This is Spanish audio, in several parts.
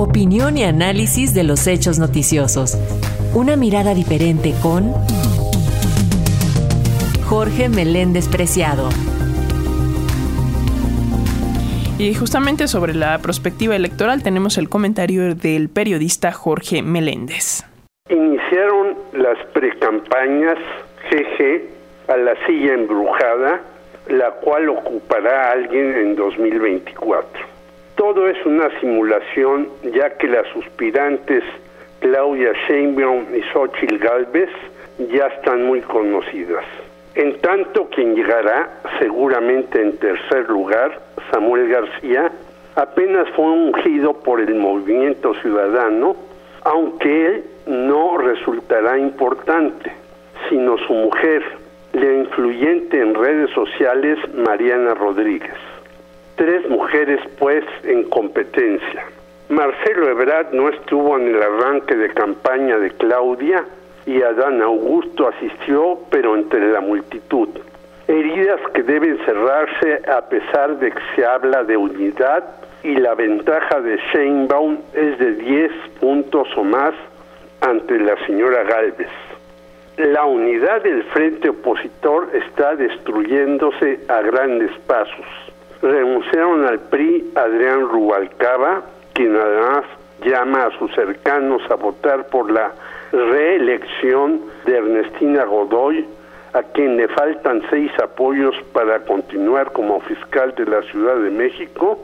Opinión y análisis de los hechos noticiosos. Una mirada diferente con Jorge Meléndez Preciado. Y justamente sobre la perspectiva electoral tenemos el comentario del periodista Jorge Meléndez. Iniciaron las precampañas GG a la silla embrujada, la cual ocupará alguien en 2024. Todo es una simulación, ya que las suspirantes Claudia Sheinbaum y Xochitl Galvez ya están muy conocidas. En tanto, quien llegará seguramente en tercer lugar, Samuel García, apenas fue ungido por el movimiento ciudadano, aunque él no resultará importante, sino su mujer, la influyente en redes sociales Mariana Rodríguez tres mujeres pues en competencia. Marcelo Ebrard no estuvo en el arranque de campaña de Claudia y Adán Augusto asistió, pero entre la multitud. Heridas que deben cerrarse a pesar de que se habla de unidad y la ventaja de Sheinbaum es de 10 puntos o más ante la señora Galvez. La unidad del frente opositor está destruyéndose a grandes pasos renunciaron al PRI Adrián Rubalcaba, quien además llama a sus cercanos a votar por la reelección de Ernestina Godoy, a quien le faltan seis apoyos para continuar como fiscal de la Ciudad de México,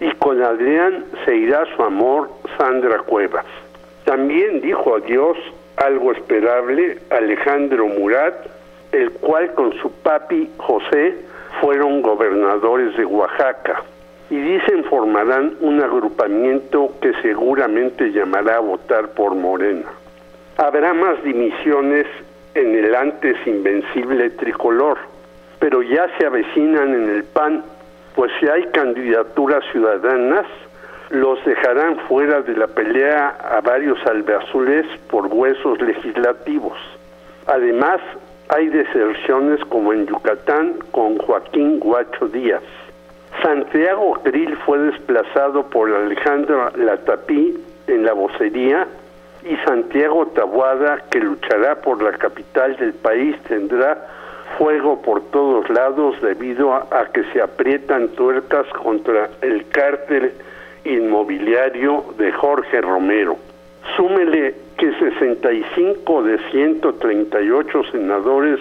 y con Adrián se irá su amor Sandra Cuevas. También dijo adiós algo esperable Alejandro Murat, el cual con su papi José fueron gobernadores de Oaxaca y dicen formarán un agrupamiento que seguramente llamará a votar por Morena. Habrá más dimisiones en el antes invencible tricolor, pero ya se avecinan en el PAN, pues si hay candidaturas ciudadanas, los dejarán fuera de la pelea a varios albeazules por huesos legislativos. Además, hay deserciones como en Yucatán con Joaquín Guacho Díaz. Santiago Krill fue desplazado por Alejandro Latapí en la vocería y Santiago Tabuada, que luchará por la capital del país, tendrá fuego por todos lados debido a, a que se aprietan tuercas contra el cártel inmobiliario de Jorge Romero. Súmele que 65 de 138 senadores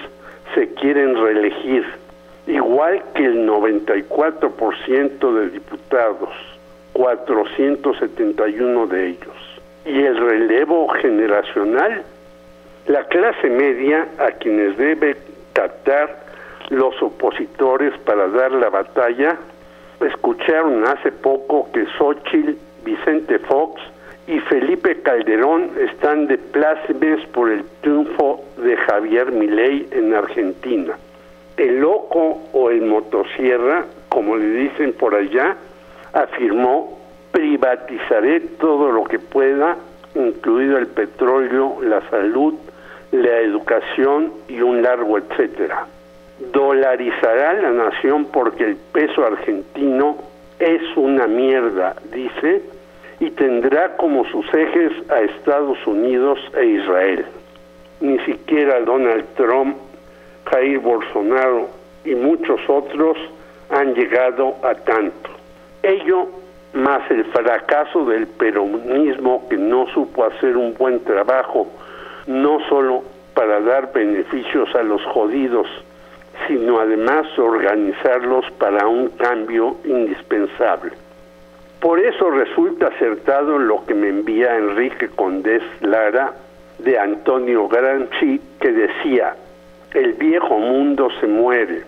se quieren reelegir, igual que el 94% de diputados, 471 de ellos. Y el relevo generacional, la clase media a quienes debe captar los opositores para dar la batalla, escucharon hace poco que Xochitl, Vicente Fox y Felipe Calderón están de plácemes por el triunfo de Javier Milei en Argentina. El loco o el motosierra, como le dicen por allá, afirmó privatizaré todo lo que pueda, incluido el petróleo, la salud, la educación y un largo etcétera. Dolarizará la nación porque el peso argentino es una mierda, dice, y tendrá como sus ejes a Estados Unidos e Israel. Ni siquiera Donald Trump, Jair Bolsonaro y muchos otros han llegado a tanto. Ello más el fracaso del peronismo que no supo hacer un buen trabajo, no solo para dar beneficios a los jodidos, sino además organizarlos para un cambio indispensable. Por eso resulta acertado lo que me envía Enrique Condés Lara de Antonio Gramsci, que decía, el viejo mundo se muere,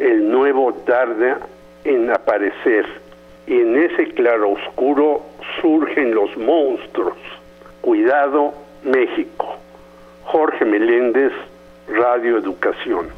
el nuevo tarda en aparecer, y en ese claro oscuro surgen los monstruos. Cuidado, México. Jorge Meléndez, Radio Educación.